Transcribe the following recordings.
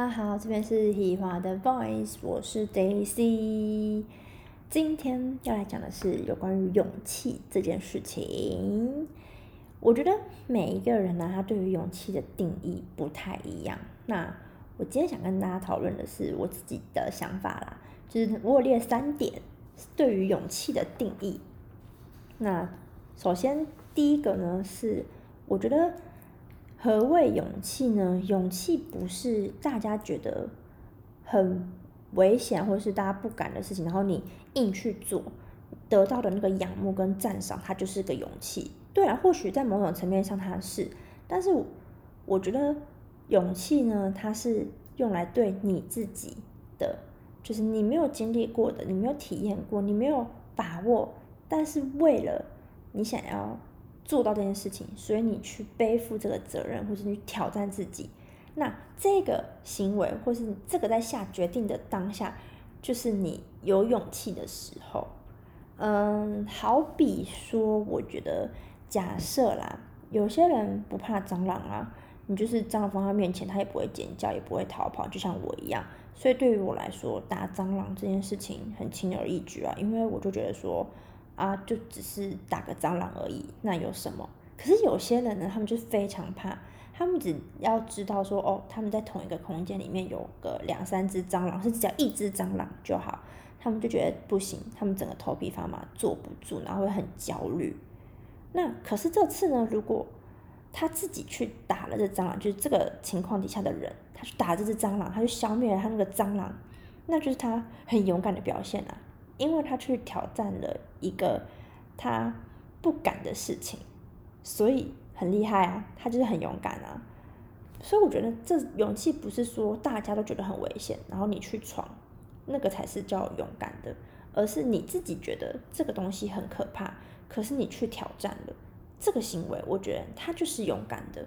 大家好，这边是喜华的 Voice，我是 Daisy。今天要来讲的是有关于勇气这件事情。我觉得每一个人呢，他对于勇气的定义不太一样。那我今天想跟大家讨论的是我自己的想法啦，就是我列三点对于勇气的定义。那首先第一个呢是，我觉得。何谓勇气呢？勇气不是大家觉得很危险，或是大家不敢的事情，然后你硬去做，得到的那个仰慕跟赞赏，它就是个勇气。对啊，或许在某种层面上它是，但是我觉得勇气呢，它是用来对你自己的，就是你没有经历过的，你没有体验过，你没有把握，但是为了你想要。做到这件事情，所以你去背负这个责任，或者你挑战自己，那这个行为，或是这个在下决定的当下，就是你有勇气的时候。嗯，好比说，我觉得假设啦，有些人不怕蟑螂啊，你就是蟑螂放他面前，他也不会尖叫，也不会逃跑，就像我一样。所以对于我来说，打蟑螂这件事情很轻而易举啊，因为我就觉得说。啊，就只是打个蟑螂而已，那有什么？可是有些人呢，他们就非常怕，他们只要知道说，哦，他们在同一个空间里面有个两三只蟑螂，是只要一只蟑螂就好，他们就觉得不行，他们整个头皮发麻，坐不住，然后会很焦虑。那可是这次呢，如果他自己去打了这蟑螂，就是这个情况底下的人，他去打这只蟑螂，他就消灭了他那个蟑螂，那就是他很勇敢的表现啊。因为他去挑战了一个他不敢的事情，所以很厉害啊，他就是很勇敢啊。所以我觉得这勇气不是说大家都觉得很危险，然后你去闯，那个才是叫勇敢的，而是你自己觉得这个东西很可怕，可是你去挑战了这个行为，我觉得他就是勇敢的，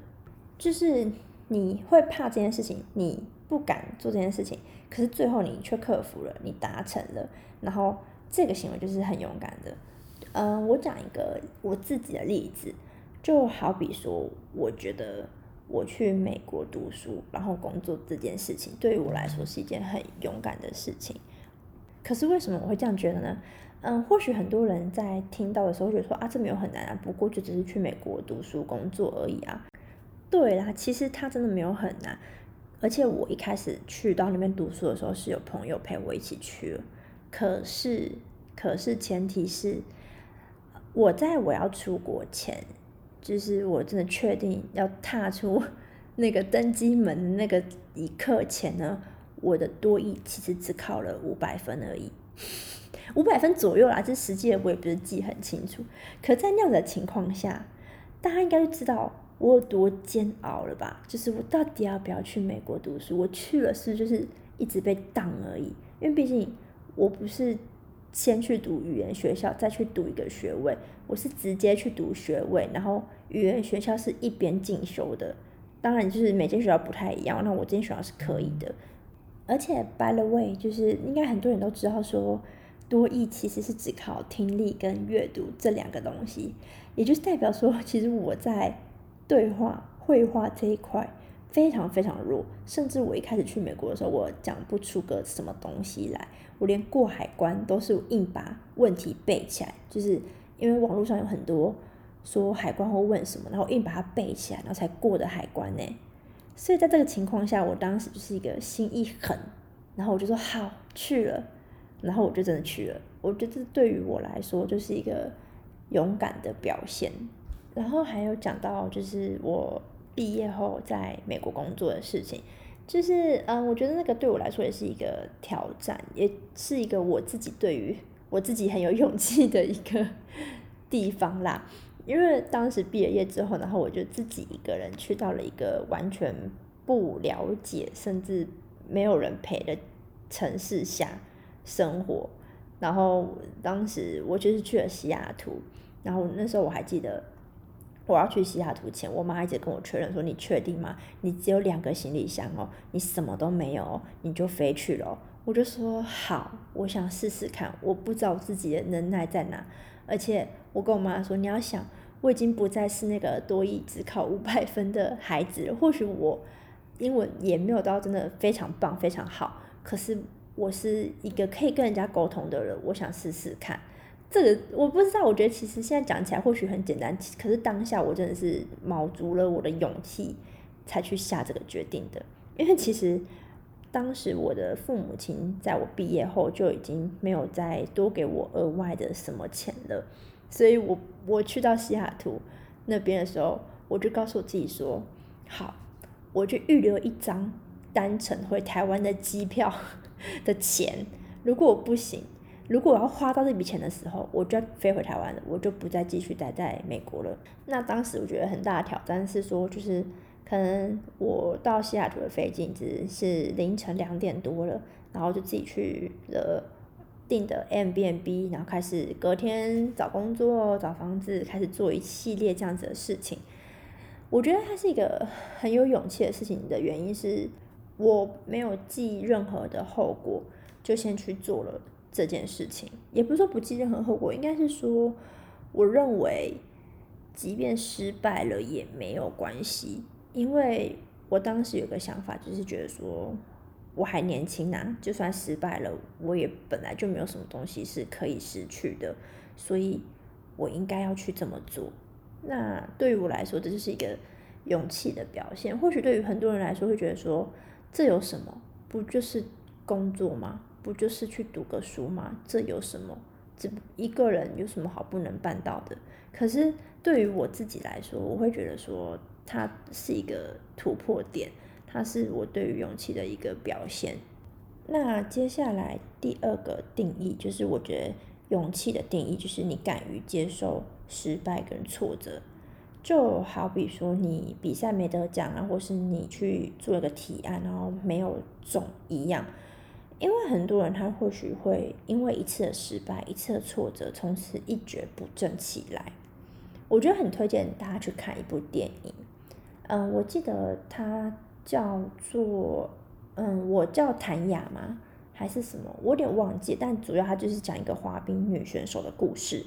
就是你会怕这件事情，你不敢做这件事情。可是最后你却克服了，你达成了，然后这个行为就是很勇敢的。嗯，我讲一个我自己的例子，就好比说，我觉得我去美国读书，然后工作这件事情，对于我来说是一件很勇敢的事情。可是为什么我会这样觉得呢？嗯，或许很多人在听到的时候觉得说啊，这没有很难啊，不过就只是去美国读书工作而已啊。对啦，其实它真的没有很难。而且我一开始去到那边读书的时候，是有朋友陪我一起去。可是，可是前提是，我在我要出国前，就是我真的确定要踏出 那个登机门那个一刻前呢，我的多译其实只考了五百分而已，五百分左右啦。这实际我也不是记很清楚。可在那样的情况下，大家应该都知道。我有多煎熬了吧？就是我到底要不要去美国读书？我去了是就是一直被挡而已，因为毕竟我不是先去读语言学校再去读一个学位，我是直接去读学位，然后语言学校是一边进修的。当然就是每间学校不太一样，那我这间学校是可以的。而且 by the way，就是应该很多人都知道说，多译其实是只靠听力跟阅读这两个东西，也就是代表说，其实我在。对话、绘画这一块非常非常弱，甚至我一开始去美国的时候，我讲不出个什么东西来，我连过海关都是硬把问题背起来，就是因为网络上有很多说海关会问什么，然后硬把它背起来，然后才过的海关呢。所以在这个情况下，我当时就是一个心一狠，然后我就说好去了，然后我就真的去了。我觉得对于我来说就是一个勇敢的表现。然后还有讲到，就是我毕业后在美国工作的事情，就是嗯，我觉得那个对我来说也是一个挑战，也是一个我自己对于我自己很有勇气的一个 地方啦。因为当时毕了业之后，然后我就自己一个人去到了一个完全不了解，甚至没有人陪的城市下生活。然后当时我就是去了西雅图，然后那时候我还记得。我要去西雅图前，我妈一直跟我确认说：“你确定吗？你只有两个行李箱哦，你什么都没有，你就飞去了。”我就说：“好，我想试试看。我不知道自己的能耐在哪，而且我跟我妈说：你要想，我已经不再是那个多一只考五百分的孩子了。或许我英文也没有到真的非常棒、非常好，可是我是一个可以跟人家沟通的人，我想试试看。这个我不知道，我觉得其实现在讲起来或许很简单，可是当下我真的是卯足了我的勇气才去下这个决定的。因为其实当时我的父母亲在我毕业后就已经没有再多给我额外的什么钱了，所以我我去到西雅图那边的时候，我就告诉我自己说：好。我就预留一张单程回台湾的机票 的钱，如果我不行，如果我要花到这笔钱的时候，我就要飞回台湾了，我就不再继续待在美国了。那当时我觉得很大的挑战是说，就是可能我到西雅图的飞机只是凌晨两点多了，然后就自己去了订的 M B N B，然后开始隔天找工作、找房子，开始做一系列这样子的事情。我觉得它是一个很有勇气的事情的原因是，我没有记任何的后果，就先去做了这件事情。也不是说不计任何后果，应该是说，我认为，即便失败了也没有关系，因为我当时有个想法，就是觉得说，我还年轻呐，就算失败了，我也本来就没有什么东西是可以失去的，所以我应该要去这么做。那对于我来说，这就是一个勇气的表现。或许对于很多人来说，会觉得说，这有什么？不就是工作吗？不就是去读个书吗？这有什么？这一个人有什么好不能办到的？可是对于我自己来说，我会觉得说，它是一个突破点，它是我对于勇气的一个表现。那接下来第二个定义，就是我觉得勇气的定义，就是你敢于接受。失败跟挫折，就好比说你比赛没得奖啊，或是你去做一个提案然后没有中一样，因为很多人他或许会因为一次的失败、一次的挫折，从此一蹶不振起来。我觉得很推荐大家去看一部电影，嗯，我记得它叫做嗯，我叫谭雅吗？还是什么？我有点忘记，但主要它就是讲一个滑冰女选手的故事。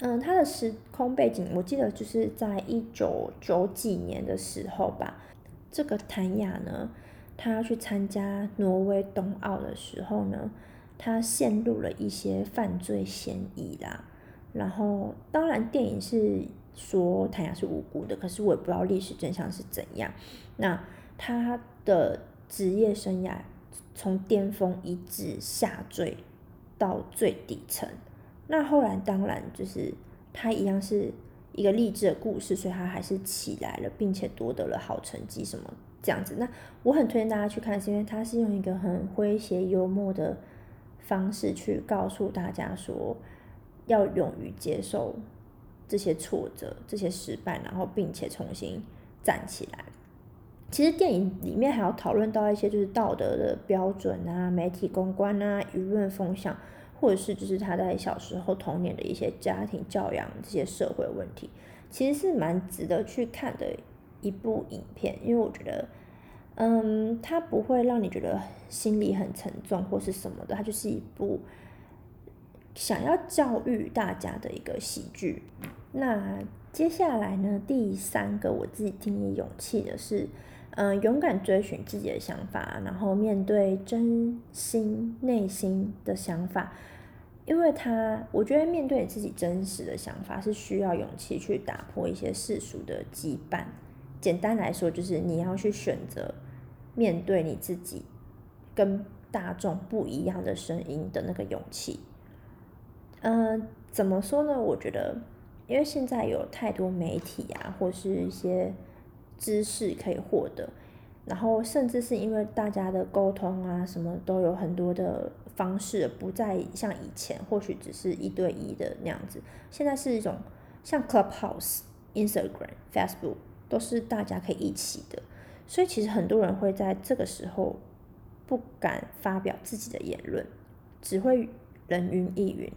嗯，它的时空背景我记得就是在一九九几年的时候吧。这个谭雅呢，他要去参加挪威冬奥的时候呢，他陷入了一些犯罪嫌疑啦。然后，当然电影是说谭雅是无辜的，可是我也不知道历史真相是怎样。那他的职业生涯从巅峰一直下坠到最底层。那后来当然就是他一样是一个励志的故事，所以他还是起来了，并且夺得了好成绩什么这样子。那我很推荐大家去看，是因为他是用一个很诙谐幽默的方式去告诉大家说，要勇于接受这些挫折、这些失败，然后并且重新站起来。其实电影里面还要讨论到一些就是道德的标准啊、媒体公关啊、舆论风向。或者是就是他在小时候童年的一些家庭教养这些社会问题，其实是蛮值得去看的一部影片，因为我觉得，嗯，它不会让你觉得心里很沉重或是什么的，它就是一部想要教育大家的一个喜剧。那接下来呢，第三个我自己定义勇气的是。嗯，勇敢追寻自己的想法，然后面对真心内心的想法，因为他，我觉得面对自己真实的想法是需要勇气去打破一些世俗的羁绊。简单来说，就是你要去选择面对你自己跟大众不一样的声音的那个勇气。嗯，怎么说呢？我觉得，因为现在有太多媒体啊，或是一些。知识可以获得，然后甚至是因为大家的沟通啊，什么都有很多的方式，不再像以前，或许只是一对一的那样子。现在是一种像 Clubhouse、Instagram、Facebook 都是大家可以一起的，所以其实很多人会在这个时候不敢发表自己的言论，只会人云亦云。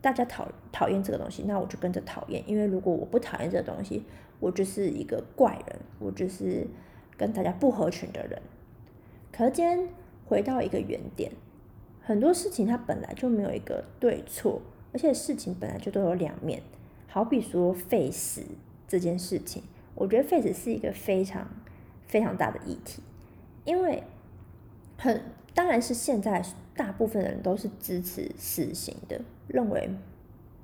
大家讨讨厌这个东西，那我就跟着讨厌，因为如果我不讨厌这个东西。我就是一个怪人，我就是跟大家不合群的人。可是今天回到一个原点，很多事情它本来就没有一个对错，而且事情本来就都有两面。好比说废死这件事情，我觉得废死是一个非常非常大的议题，因为很当然是现在大部分人都是支持死刑的，认为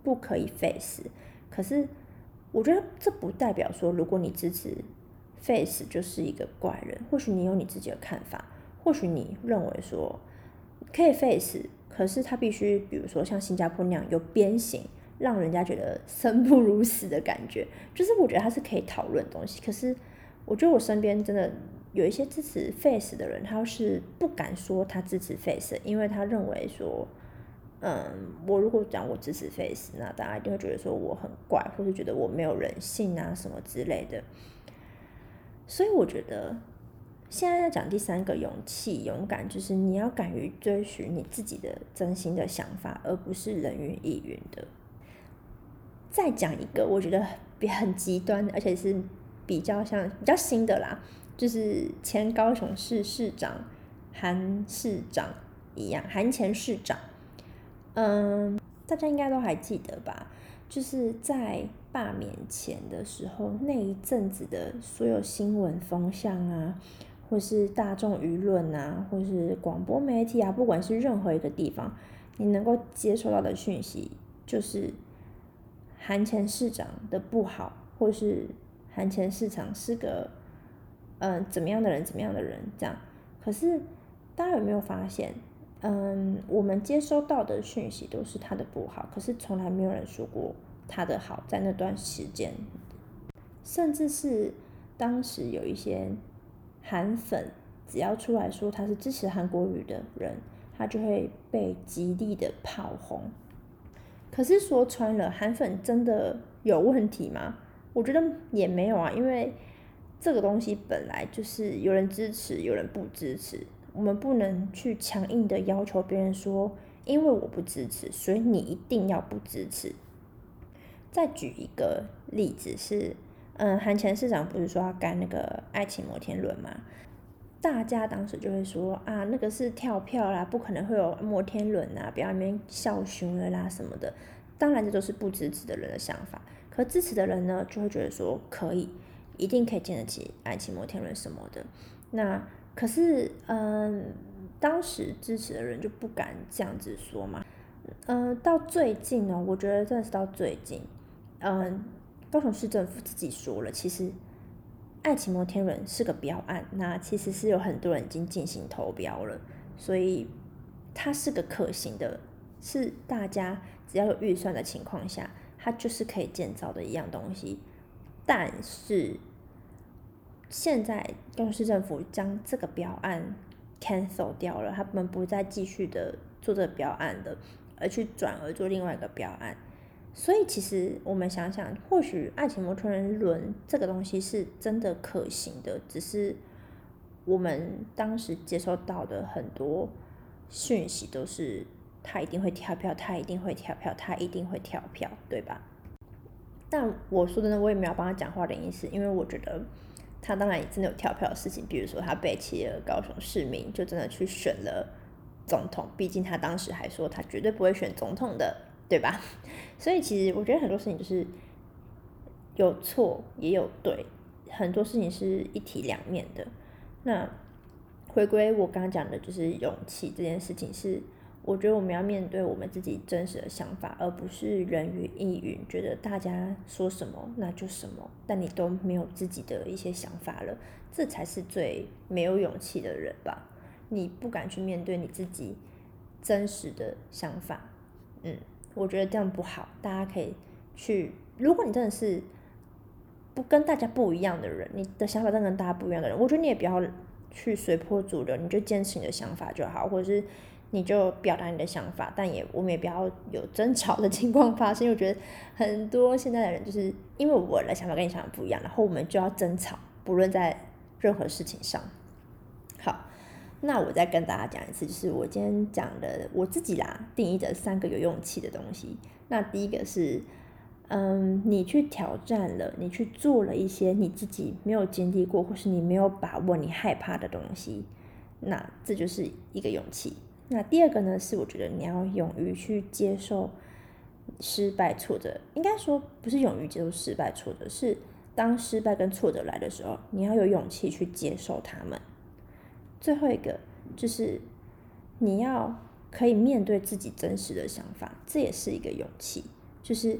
不可以废死。可是我觉得这不代表说，如果你支持废死就是一个怪人。或许你有你自己的看法，或许你认为说可以废死，可是他必须比如说像新加坡那样有鞭刑。让人家觉得生不如死的感觉，就是我觉得他是可以讨论东西。可是我觉得我身边真的有一些支持 face 的人，他是不敢说他支持 face，因为他认为说，嗯，我如果讲我支持 face，那大家一定会觉得说我很怪，或者觉得我没有人性啊什么之类的。所以我觉得现在要讲第三个勇气、勇敢，就是你要敢于追寻你自己的真心的想法，而不是人云亦云的。再讲一个，我觉得比很极端，而且是比较像比较新的啦，就是前高雄市市长韩市长一样，韩前市长，嗯，大家应该都还记得吧？就是在罢免前的时候，那一阵子的所有新闻风向啊，或是大众舆论啊，或是广播媒体啊，不管是任何一个地方，你能够接收到的讯息，就是。韩前市长的不好，或是韩前市长是个嗯怎么样的人，怎么样的人这样。可是大家有没有发现，嗯，我们接收到的讯息都是他的不好，可是从来没有人说过他的好。在那段时间，甚至是当时有一些韩粉，只要出来说他是支持韩国语的人，他就会被极力的炮轰。可是说穿了，韩粉真的有问题吗？我觉得也没有啊，因为这个东西本来就是有人支持，有人不支持，我们不能去强硬的要求别人说，因为我不支持，所以你一定要不支持。再举一个例子是，嗯，韩前市长不是说要干那个爱情摩天轮吗？大家当时就会说啊，那个是跳票啦，不可能会有摩天轮啊，不要那边笑熊了啦什么的。当然，这都是不支持的人的想法。可支持的人呢，就会觉得说可以，一定可以建得起爱情摩天轮什么的。那可是，嗯，当时支持的人就不敢这样子说嘛。嗯，到最近呢，我觉得真的是到最近，嗯，高雄市政府自己说了，其实。爱情摩天轮是个标案，那其实是有很多人已经进行投标了，所以它是个可行的，是大家只要有预算的情况下，它就是可以建造的一样东西。但是现在高雄市政府将这个标案 cancel 掉了，他们不再继续的做这个标案的，而去转而做另外一个标案。所以其实我们想想，或许爱情摩天轮这个东西是真的可行的，只是我们当时接收到的很多讯息都是他一定会跳票，他一定会跳票，他一定会跳票，对吧？但我说的呢，我也没有帮他讲话的意思，因为我觉得他当然也真的有跳票的事情，比如说他背弃了高雄市民，就真的去选了总统，毕竟他当时还说他绝对不会选总统的。对吧？所以其实我觉得很多事情就是有错也有对，很多事情是一体两面的。那回归我刚刚讲的，就是勇气这件事情，是我觉得我们要面对我们自己真实的想法，而不是人云亦云，觉得大家说什么那就什么，但你都没有自己的一些想法了，这才是最没有勇气的人吧？你不敢去面对你自己真实的想法，嗯。我觉得这样不好，大家可以去。如果你真的是不跟大家不一样的人，你的想法真的跟大家不一样的人，我觉得你也不要去随波逐流，你就坚持你的想法就好，或者是你就表达你的想法，但也我们也不要有争吵的情况发生。因为我觉得很多现在的人就是因为我的想法跟你想法不一样，然后我们就要争吵，不论在任何事情上。那我再跟大家讲一次，就是我今天讲的我自己啦定义的三个有勇气的东西。那第一个是，嗯，你去挑战了，你去做了一些你自己没有经历过，或是你没有把握、你害怕的东西，那这就是一个勇气。那第二个呢，是我觉得你要勇于去接受失败、挫折，应该说不是勇于接受失败、挫折，是当失败跟挫折来的时候，你要有勇气去接受他们。最后一个就是你要可以面对自己真实的想法，这也是一个勇气。就是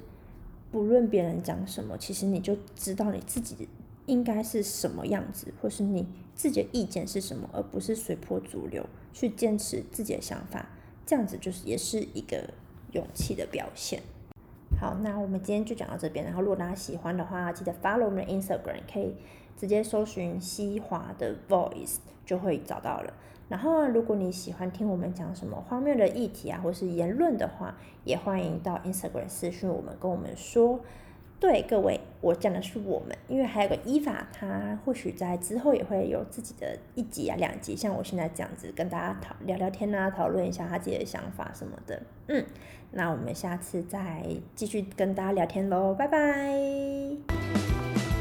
不论别人讲什么，其实你就知道你自己应该是什么样子，或是你自己的意见是什么，而不是随波逐流去坚持自己的想法。这样子就是也是一个勇气的表现。好，那我们今天就讲到这边。然后，如果大家喜欢的话，记得 follow 我们的 Instagram，可以直接搜寻西华的 Voice 就会找到了。然后，如果你喜欢听我们讲什么荒谬的议题啊，或是言论的话，也欢迎到 Instagram 私讯我们，跟我们说。对各位，我讲的是我们，因为还有个伊法，他或许在之后也会有自己的一集啊、两集，像我现在这样子跟大家讨聊聊天啊，讨论一下他自己的想法什么的。嗯，那我们下次再继续跟大家聊天喽，拜拜。